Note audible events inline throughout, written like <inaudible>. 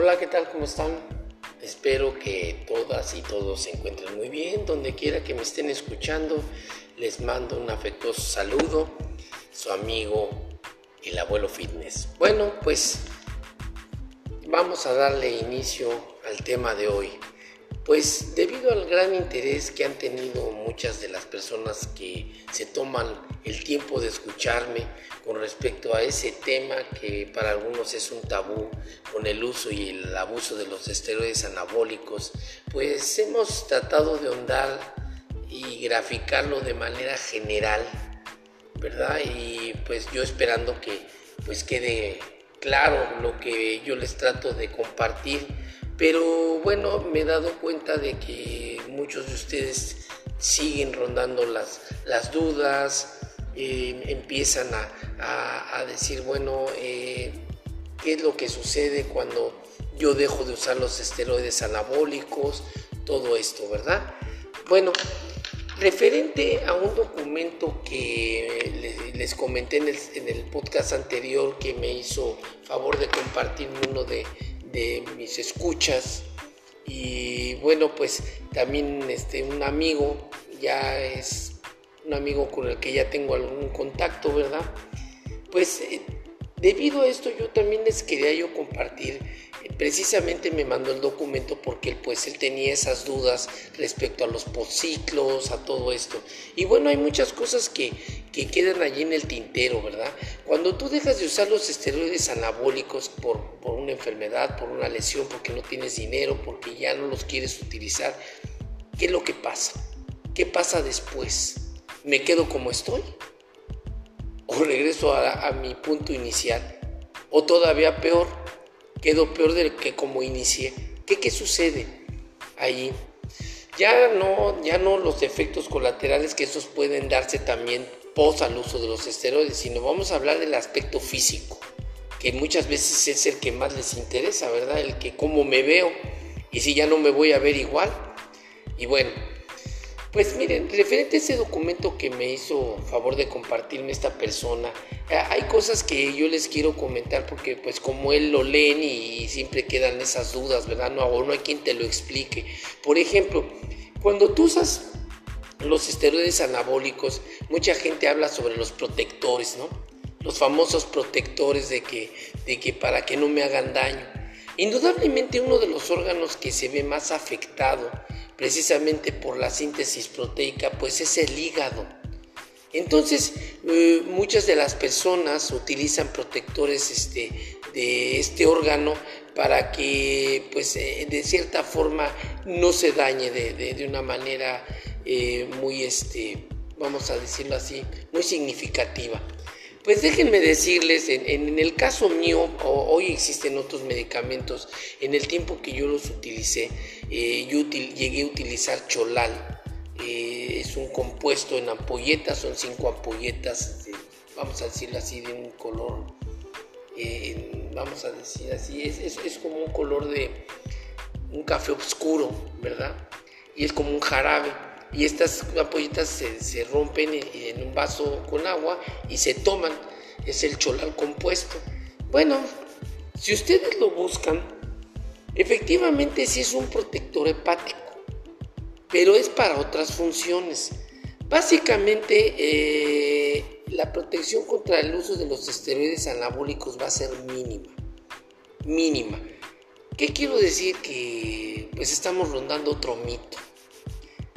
Hola, ¿qué tal? ¿Cómo están? Espero que todas y todos se encuentren muy bien. Donde quiera que me estén escuchando, les mando un afectuoso saludo. Su amigo, el abuelo fitness. Bueno, pues vamos a darle inicio al tema de hoy. Pues debido al gran interés que han tenido muchas de las personas que se toman el tiempo de escucharme con respecto a ese tema que para algunos es un tabú con el uso y el abuso de los esteroides anabólicos, pues hemos tratado de ahondar y graficarlo de manera general, ¿verdad? Y pues yo esperando que pues quede claro lo que yo les trato de compartir pero bueno, me he dado cuenta de que muchos de ustedes siguen rondando las, las dudas, eh, empiezan a, decir, bueno, eh, ¿qué es lo que sucede cuando yo dejo de usar los esteroides anabólicos? Todo esto, ¿verdad? Bueno, referente a un documento que les, comenté en el, en el podcast anterior que me hizo favor de compartir uno de de mis escuchas. Y bueno pues también este un amigo ya es un amigo con el que ya tengo algún contacto verdad pues eh, debido a esto yo también les quería yo compartir precisamente me mandó el documento porque pues él tenía esas dudas respecto a los posciclos, a todo esto. Y bueno, hay muchas cosas que, que quedan allí en el tintero, ¿verdad? Cuando tú dejas de usar los esteroides anabólicos por, por una enfermedad, por una lesión, porque no tienes dinero, porque ya no los quieres utilizar, ¿qué es lo que pasa? ¿Qué pasa después? ¿Me quedo como estoy? ¿O regreso a mi punto inicial? ¿O todavía peor? Quedó peor de que como inicié. ¿Qué, qué sucede ahí? Ya no, ya no los efectos colaterales que esos pueden darse también pos al uso de los esteroides, sino vamos a hablar del aspecto físico, que muchas veces es el que más les interesa, ¿verdad? El que cómo me veo y si ya no me voy a ver igual. Y bueno, pues miren, referente a ese documento que me hizo favor de compartirme esta persona, eh, hay cosas que yo les quiero comentar porque pues como él lo leen y siempre quedan esas dudas, ¿verdad? No, no hay quien te lo explique. Por ejemplo, cuando tú usas los esteroides anabólicos, mucha gente habla sobre los protectores, ¿no? Los famosos protectores de que, de que para que no me hagan daño. Indudablemente uno de los órganos que se ve más afectado precisamente por la síntesis proteica, pues es el hígado. Entonces, eh, muchas de las personas utilizan protectores este, de este órgano para que, pues, eh, de cierta forma no se dañe de, una manera eh, muy, este, vamos a decirlo así, muy significativa. Pues déjenme decirles, en, el caso mío, hoy existen otros medicamentos, en el tiempo que yo los utilicé, eh, yo llegué a utilizar cholal, eh, es un compuesto en ampolletas, son cinco ampolletas, vamos a decirlo así, de un color, eh, vamos a decir así, es como un color de un café oscuro, ¿verdad? Y es como un jarabe y estas ampolletas se, rompen en, un vaso con agua y se toman. Es el cholal compuesto. Bueno, si ustedes lo buscan, efectivamente sí es un protector hepático, pero es para otras funciones. Básicamente, eh, la protección contra el uso de los esteroides anabólicos va a ser mínima. Mínima. ¿Qué quiero decir? Que pues estamos rondando otro mito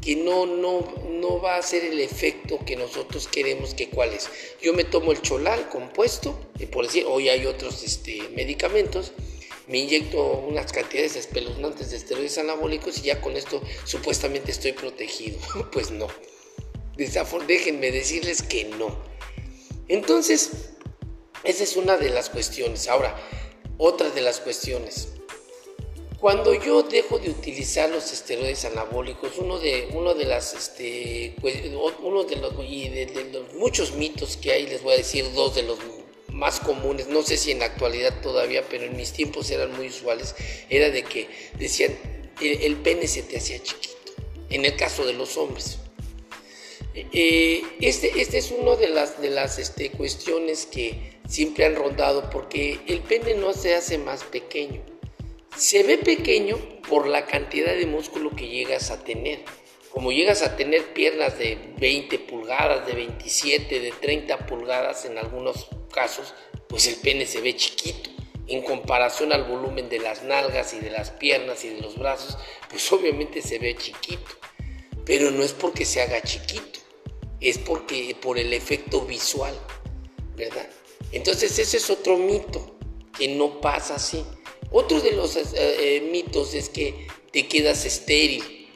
que no, no, no va a ser el efecto que nosotros queremos que cuál es. Yo me tomo el cholal compuesto, y por decir, hoy hay otros este, medicamentos, me inyecto unas cantidades espeluznantes de esteroides anabólicos y ya con esto supuestamente estoy protegido. <laughs> pues no. Déjenme decirles que no. Entonces, esa es una de las cuestiones. Ahora, otra de las cuestiones. Cuando yo dejo de utilizar los esteroides anabólicos, uno de, uno de uno los, muchos mitos que hay, les voy a decir dos de los más comunes, no sé si en la actualidad todavía, pero en mis tiempos eran muy usuales, era de que decían, el, pene se te hacía chiquito, en el caso de los hombres. Eh, este, este es una de las, de las este, cuestiones que siempre han rondado, porque el pene no se hace más pequeño, Se ve pequeño por la cantidad de músculo que llegas a tener. Como llegas a tener piernas de 20 pulgadas, de 27, de 30 pulgadas en algunos casos, pues el pene se ve chiquito en comparación al volumen de las nalgas y de las piernas y de los brazos, pues obviamente se ve chiquito. Pero no es porque se haga chiquito, es porque por el efecto visual, ¿verdad? Entonces ese es otro mito que no pasa así. Otro de los eh, eh, mitos es que te quedas estéril,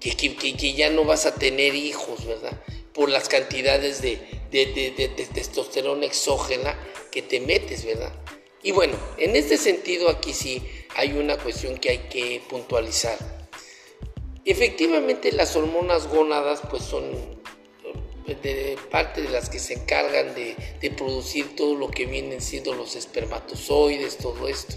que, que, ya no vas a tener hijos, ¿verdad? Por las cantidades de, de testosterona exógena que te metes, ¿verdad? Y bueno, en este sentido aquí sí hay una cuestión que hay que puntualizar. Efectivamente las hormonas gónadas pues son eh, de parte de las que se encargan de, de producir todo lo que vienen siendo los espermatozoides, todo esto.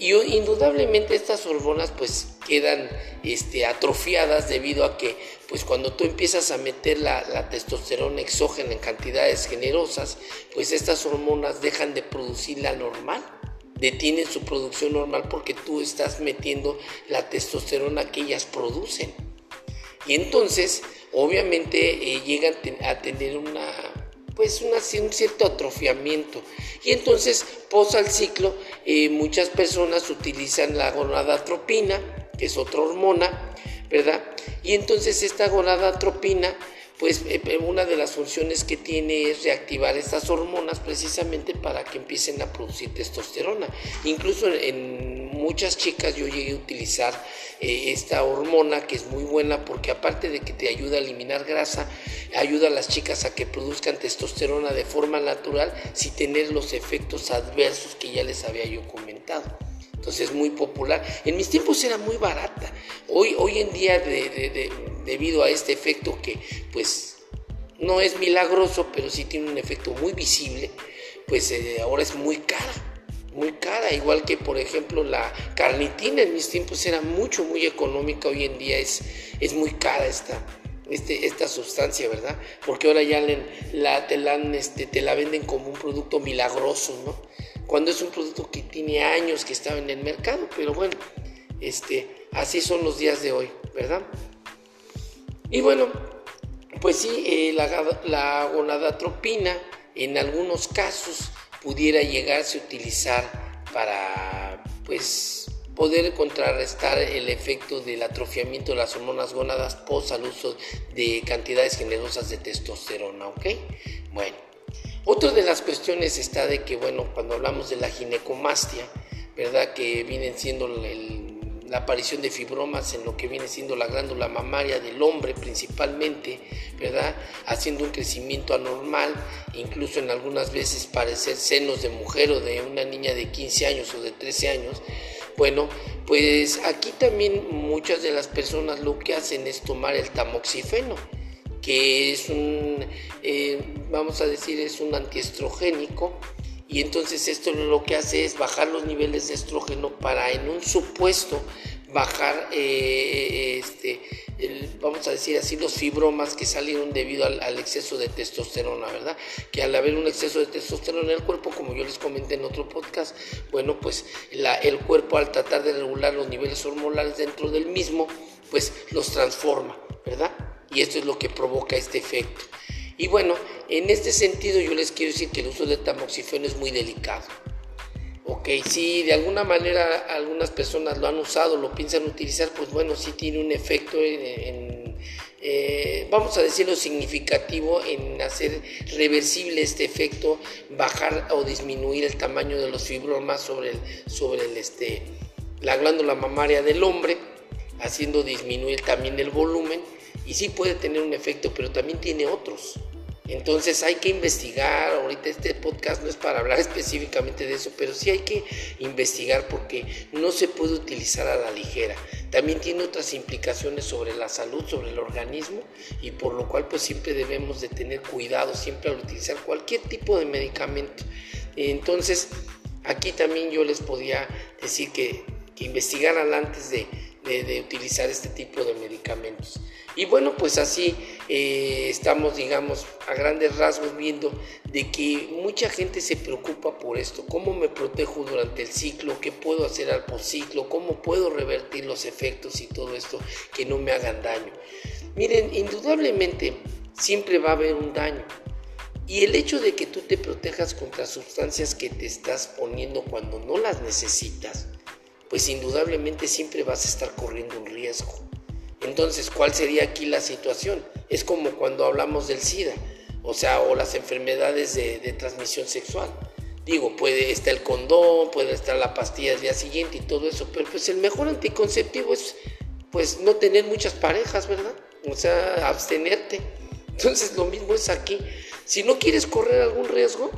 Y indudablemente estas hormonas pues quedan este, atrofiadas debido a que pues cuando tú empiezas a meter la, testosterona exógena en cantidades generosas, pues estas hormonas dejan de producir la normal, detienen su producción normal porque tú estás metiendo la testosterona que ellas producen. Y entonces, obviamente, eh, llegan a tener una, pues un cierto atrofiamiento. Y entonces, posa el ciclo, eh, muchas personas utilizan la gonadotropina, que es otra hormona, ¿verdad? Y entonces esta gonadotropina, pues eh, eh, una de las funciones que tiene es reactivar estas hormonas precisamente para que empiecen a producir testosterona. Incluso en muchas chicas yo llegué a utilizar eh, esta hormona que es muy buena porque aparte de que te ayuda a eliminar grasa, ayuda a las chicas a que produzcan testosterona de forma natural sin tener los efectos adversos que ya les había yo comentado. Entonces es muy popular. En mis tiempos era muy barata. Hoy, hoy en día, debido a este efecto que pues no es milagroso, pero sí tiene un efecto muy visible, pues eh, ahora es muy cara muy cara, igual que por ejemplo la carnitina en mis tiempos era mucho, muy económica, hoy en día es, es muy cara esta, este, esta sustancia, ¿verdad? Porque ahora ya la, te, la, este, te la venden como un producto milagroso, ¿no? Cuando es un producto que tiene años que estaba en el mercado, pero bueno, este, así son los días de hoy, ¿verdad? Y bueno, pues sí, la, la gonadatropina en algunos casos pudiera llegarse a utilizar para pues poder contrarrestar el efecto del atrofiamiento de las hormonas gónadas post al uso de cantidades generosas de testosterona, ¿ok? Bueno, otra de las cuestiones está de que, bueno, cuando hablamos de la ginecomastia, ¿verdad? Que vienen siendo el la aparición de fibromas en lo que viene siendo la glándula mamaria del hombre principalmente, ¿verdad? Haciendo un crecimiento anormal, incluso en algunas veces parecer senos de mujer o de una niña de 15 años o de 13 años. Bueno, pues aquí también muchas de las personas lo que hacen es tomar el tamoxifeno, que es un, eh, vamos a decir, es un antiestrogénico y entonces esto lo que hace es bajar los niveles de estrógeno para en un supuesto bajar, eh, este, vamos a decir así, los fibromas que salieron debido al, exceso de testosterona, ¿verdad? Que al haber un exceso de testosterona en el cuerpo, como yo les comenté en otro podcast, bueno, pues el cuerpo al tratar de regular los niveles hormonales dentro del mismo, pues los transforma, ¿verdad? Y esto es lo que provoca este efecto. Y bueno, en este sentido yo les quiero decir que el uso del tamoxifeno es muy delicado. Ok, si de alguna manera algunas personas lo han usado, lo piensan utilizar, pues bueno, sí tiene un efecto eh, vamos a decirlo, significativo en hacer reversible este efecto, bajar o disminuir el tamaño de los fibromas sobre, el, sobre el, este, la glándula mamaria del hombre, haciendo disminuir también el volumen, y sí puede tener un efecto, pero también tiene otros. Entonces hay que investigar, ahorita este podcast no es para hablar <laughs> específicamente de eso, pero sí hay que investigar porque no se puede utilizar a la ligera. También tiene otras implicaciones sobre la salud, sobre el organismo y por lo cual pues siempre debemos de tener cuidado siempre al utilizar cualquier tipo de medicamento. Entonces aquí también yo les podía decir que, que investigaran antes de, de, utilizar este tipo de medicamentos. Y bueno, pues así eh, estamos, digamos, a grandes rasgos viendo de que mucha gente se preocupa por esto, cómo me protejo durante el ciclo, qué puedo hacer al posciclo, cómo puedo revertir los efectos y todo esto que no me hagan daño. Miren, indudablemente siempre va a haber un daño. Y el hecho de que tú te protejas contra sustancias que te estás poniendo cuando no las necesitas, pues indudablemente siempre vas a estar corriendo un riesgo. Entonces, ¿cuál sería aquí la situación? Es como cuando hablamos del SIDA, o sea, o las enfermedades de, transmisión sexual. Digo, puede estar el condón, puede estar la pastilla del día siguiente y todo eso, pero pues el mejor anticonceptivo es pues no tener muchas parejas, ¿verdad? O sea, abstenerte. Entonces lo mismo es aquí. Si no quieres correr algún riesgo,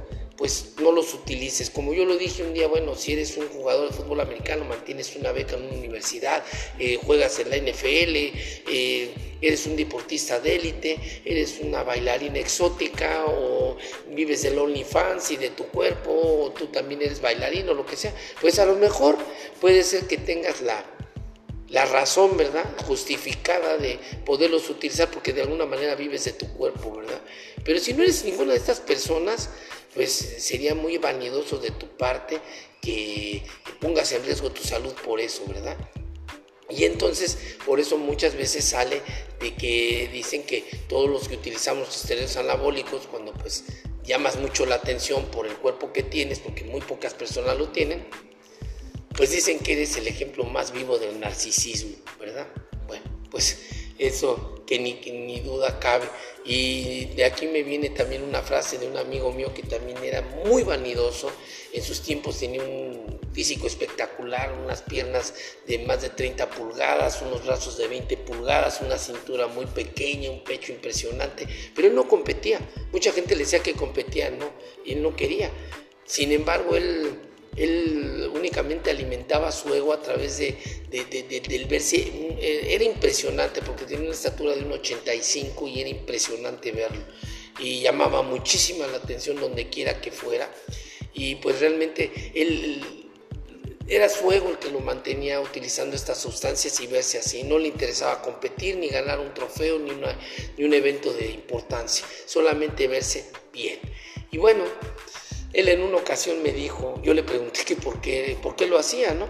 pues no los utilices. Como yo lo dije un día, bueno, si eres un jugador de fútbol americano, mantienes una beca en una universidad, eh, juegas en la NFL, eh, eres un deportista de élite, eres una bailarina exótica o vives del OnlyFans y de tu cuerpo, o tú también eres bailarino, o lo que sea, pues a lo mejor puede ser que tengas la la razón, ¿verdad? Justificada de poderlos utilizar porque de alguna manera vives de tu cuerpo, ¿verdad? Pero si no eres ninguna de estas personas, pues sería muy vanidoso de tu parte que pongas en riesgo tu salud por eso, ¿verdad? Y entonces, por eso muchas veces sale de que dicen que todos los que utilizamos esteroides anabólicos, cuando pues llamas mucho la atención por el cuerpo que tienes, porque muy pocas personas lo tienen, pues dicen que eres el ejemplo más vivo del narcisismo, ¿verdad? Bueno, pues eso que ni, ni duda cabe. Y de aquí me viene también una frase de un amigo mío que también era muy vanidoso. En sus tiempos tenía un físico espectacular, unas piernas de más de 30 pulgadas, unos brazos de 20 pulgadas, una cintura muy pequeña, un pecho impresionante, pero él no competía. Mucha gente le decía que competía, no, él no quería. Sin embargo, él él únicamente alimentaba su ego a través de, del verse. Eh, era impresionante porque tenía una estatura de un 85 y era impresionante verlo. Y llamaba muchísima la atención donde quiera que fuera. Y pues realmente él, era su ego el que lo mantenía utilizando estas sustancias y verse así. No le interesaba competir, ni ganar un trofeo, ni, ni un evento de importancia. Solamente verse bien. Y bueno, él en una ocasión me dijo, yo le pregunté que por qué, por qué lo hacía, ¿no?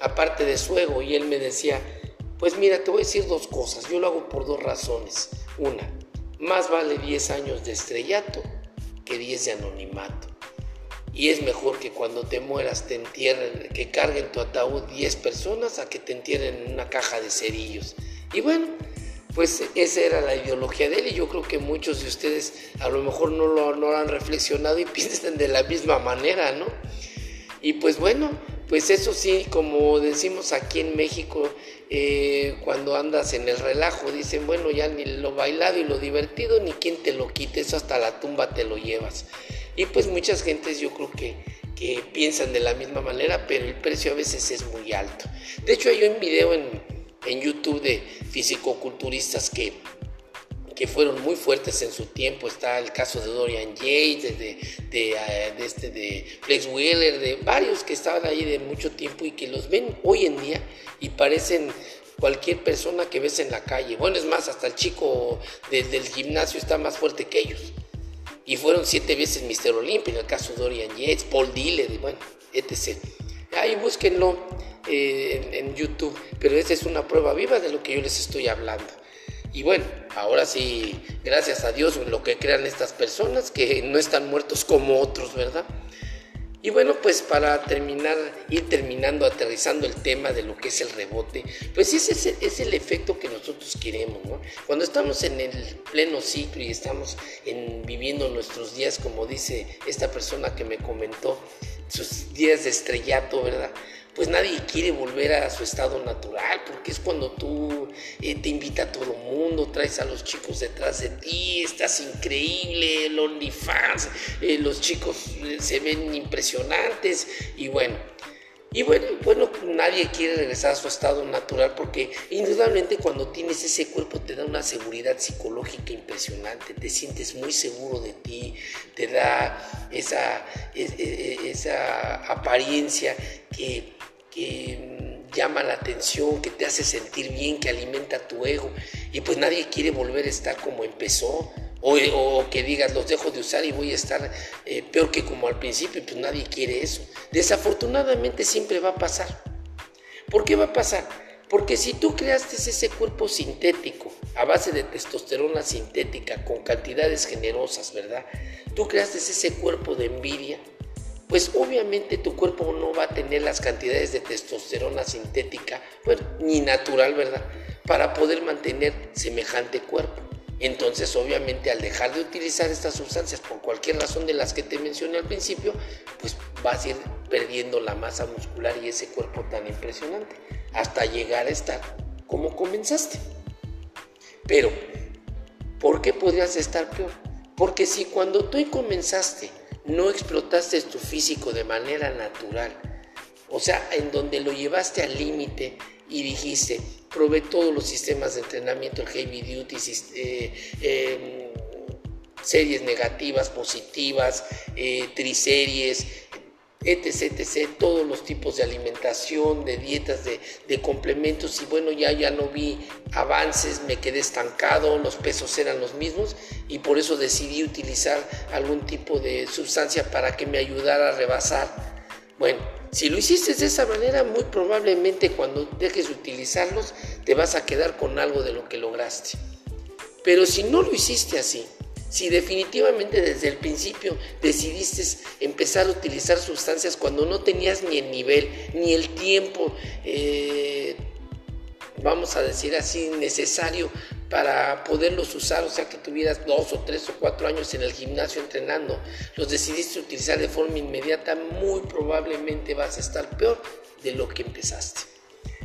Aparte de su ego, y él me decía, pues mira, te voy a decir dos cosas, yo lo hago por dos razones. Una, más vale 10 años de estrellato que 10 de anonimato. Y es mejor que cuando te mueras te entierren, que carguen tu ataúd 10 personas a que te entierren en una caja de cerillos. Y bueno, pues esa era la ideología de él y yo creo que muchos de ustedes a lo mejor no lo, no han reflexionado y <laughs> piensan de la misma manera, ¿no? Y pues bueno, pues eso sí, como decimos aquí en México, eh, cuando andas en el relajo, dicen, bueno, ya ni lo bailado y lo divertido, ni quien te lo quite, eso hasta la tumba te lo llevas. Y pues muchas gentes yo creo que, que piensan de la misma manera, pero el precio a veces es muy alto. De hecho, hay un video en, en YouTube de fisicoculturistas que, que fueron muy fuertes en su tiempo. Está el caso de Dorian Yates, de, de, eh, este, de Flex Wheeler, de varios que estaban ahí de mucho tiempo y que los ven hoy en día y parecen cualquier persona que ves en la calle. Bueno, es más, hasta el chico del gimnasio está más fuerte que ellos. Y fueron siete veces Mr. Olympia, en el caso de Dorian Yates, Paul Dillard, bueno, etc. Ahí búsquenlo eh, en, YouTube, pero esa es una prueba viva de lo que yo les estoy hablando. Y bueno, ahora sí, gracias a Dios, lo que crean estas personas, que no están muertos como otros, ¿verdad? Y bueno, pues para terminar, ir terminando, aterrizando el tema de lo que es el rebote, pues ese es el, efecto que nosotros queremos, ¿no? Cuando estamos en el pleno ciclo y estamos en, viviendo nuestros días, como dice esta persona que me comentó, sus días de estrellato, ¿verdad? pues nadie quiere volver a su estado natural, porque es cuando tú eh, te invita a todo mundo, traes a los chicos detrás de ti, estás increíble, el OnlyFans, eh, los chicos eh, se ven impresionantes y bueno. Y bueno, bueno, nadie quiere regresar a su estado natural porque indudablemente cuando tienes ese cuerpo te da una seguridad psicológica impresionante, te sientes muy seguro de ti, te da esa, esa apariencia que que llama la atención, que te hace sentir bien, que alimenta tu ego. Y pues nadie quiere volver a estar como empezó. O, que digas, los dejo de usar y voy a estar eh, peor que como al principio, pues nadie quiere eso. Desafortunadamente siempre va a pasar. ¿Por qué va a pasar? Porque si tú creaste ese cuerpo sintético a base de testosterona sintética con cantidades generosas, ¿verdad? Tú creaste ese cuerpo de envidia, pues obviamente tu cuerpo no va a tener las cantidades de testosterona sintética, ni natural, ¿verdad? Para poder mantener semejante cuerpo. Entonces, obviamente, al dejar de utilizar estas sustancias por cualquier razón de las que te mencioné al principio, pues vas a ir perdiendo la masa muscular y ese cuerpo tan impresionante, hasta llegar a estar como comenzaste. Pero, ¿por qué podrías estar peor? Porque si cuando tú comenzaste no explotaste tu físico de manera natural, o sea, en donde lo llevaste al límite y dijiste, probé todos los sistemas de entrenamiento, el heavy duty, eh, em, series negativas, positivas, eh, triseries, etc, etc, todos los tipos de alimentación, de dietas, de, de, complementos y bueno, ya, ya no vi avances, me quedé estancado, los pesos eran los mismos y por eso decidí utilizar algún tipo de sustancia para que me ayudara a rebasar. Bueno, si lo hiciste de esa manera, muy probablemente cuando dejes de utilizarlos te vas a quedar con algo de lo que lograste. Pero si no lo hiciste así, si definitivamente desde el principio decidiste empezar a utilizar sustancias cuando no tenías ni el nivel, ni el tiempo, eh, vamos a decir así, necesario para poderlos usar, o sea que tuvieras dos o tres o cuatro años en el gimnasio entrenando, los decidiste utilizar de forma inmediata, muy probablemente vas a estar peor de lo que empezaste.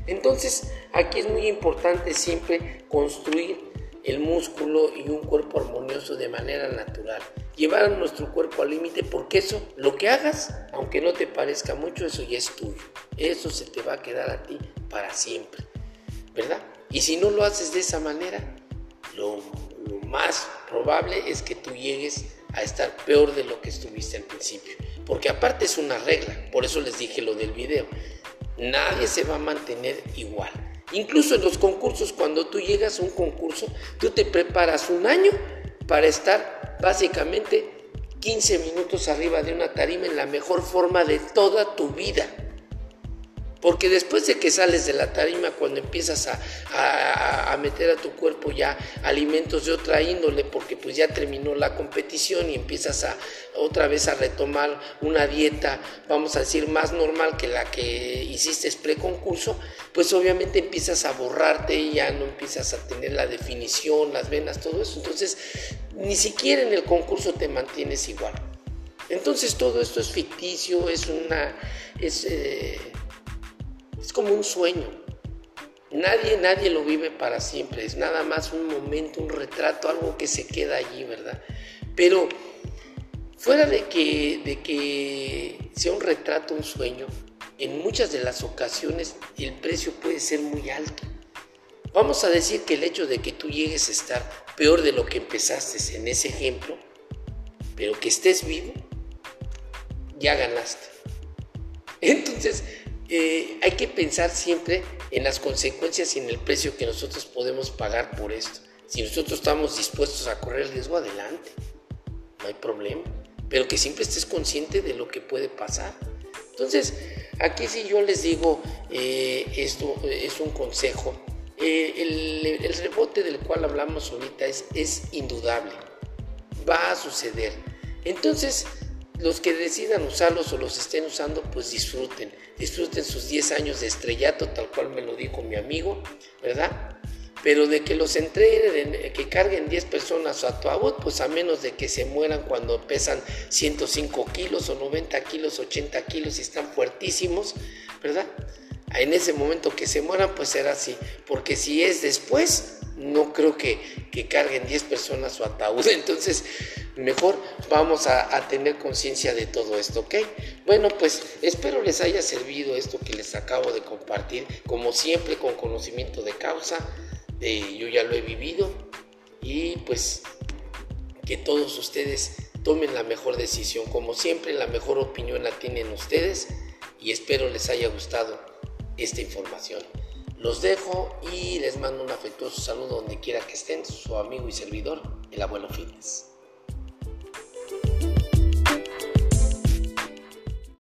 Entonces, aquí es muy importante siempre construir el músculo y un cuerpo armonioso de manera natural. Llevar a nuestro cuerpo al límite porque eso, lo que hagas, aunque no te parezca mucho, eso ya es tuyo. Eso se te va a quedar a ti para siempre. ¿Verdad? Y si no lo haces de esa manera, lo, lo más probable es que tú llegues a estar peor de lo que estuviste al principio. Porque aparte es una regla, por eso les dije lo del video. Nadie se va a mantener igual. Incluso en los concursos, cuando tú llegas a un concurso, tú te preparas un año para estar básicamente 15 minutos arriba de una tarima en la mejor forma de toda tu vida. Porque después de que sales de la tarima, cuando empiezas a, meter a tu cuerpo ya alimentos de otra índole, porque pues ya terminó la competición y empiezas a otra vez a retomar una dieta, vamos a decir, más normal que la que hiciste pre-concurso, pues obviamente empiezas a borrarte y ya no empiezas a tener la definición, las venas, todo eso. Entonces, ni siquiera en el concurso te mantienes igual. Entonces todo esto es ficticio, es una... Eh, es como un sueño. Nadie, nadie lo vive para siempre. Es nada más un momento, un retrato, algo que se queda allí, ¿verdad? Pero fuera de que, de que sea un retrato, un sueño, en muchas de las ocasiones el precio puede ser muy alto. Vamos a decir que el hecho de que tú llegues a estar peor de lo que empezaste en ese ejemplo, pero que estés vivo, ya ganaste. Entonces, eh, hay que pensar siempre en las consecuencias y en el precio que nosotros podemos pagar por esto. Si nosotros estamos dispuestos a correr el riesgo, adelante, no hay problema, pero que siempre estés consciente de lo que puede pasar. Entonces, aquí sí yo les digo, eh, esto es un consejo. Eh, el, el, rebote del cual hablamos ahorita es, es indudable, va a suceder. Entonces, los que decidan usarlos o los estén usando, pues disfruten. Disfruten sus 10 años de estrellato, tal cual me lo dijo mi amigo, ¿verdad? Pero de que los entreguen, que carguen 10 personas a tu pues a menos de que se mueran cuando pesan 105 kilos o 90 kilos, 80 kilos y están fuertísimos, ¿verdad? En ese momento que se mueran, pues será así. Porque si es después, no creo que, que carguen 10 personas su ataúd. <laughs> Entonces, mejor vamos a, tener conciencia de todo esto, ¿ok? Bueno, pues espero les haya servido esto que les acabo de compartir, como siempre con conocimiento de causa, yo ya lo he vivido y pues que todos ustedes tomen la mejor decisión, como siempre la mejor opinión la tienen ustedes y espero les haya gustado esta información. Los dejo y les mando un afectuoso saludo donde quiera que estén, su amigo y servidor, el abuelo Fitness.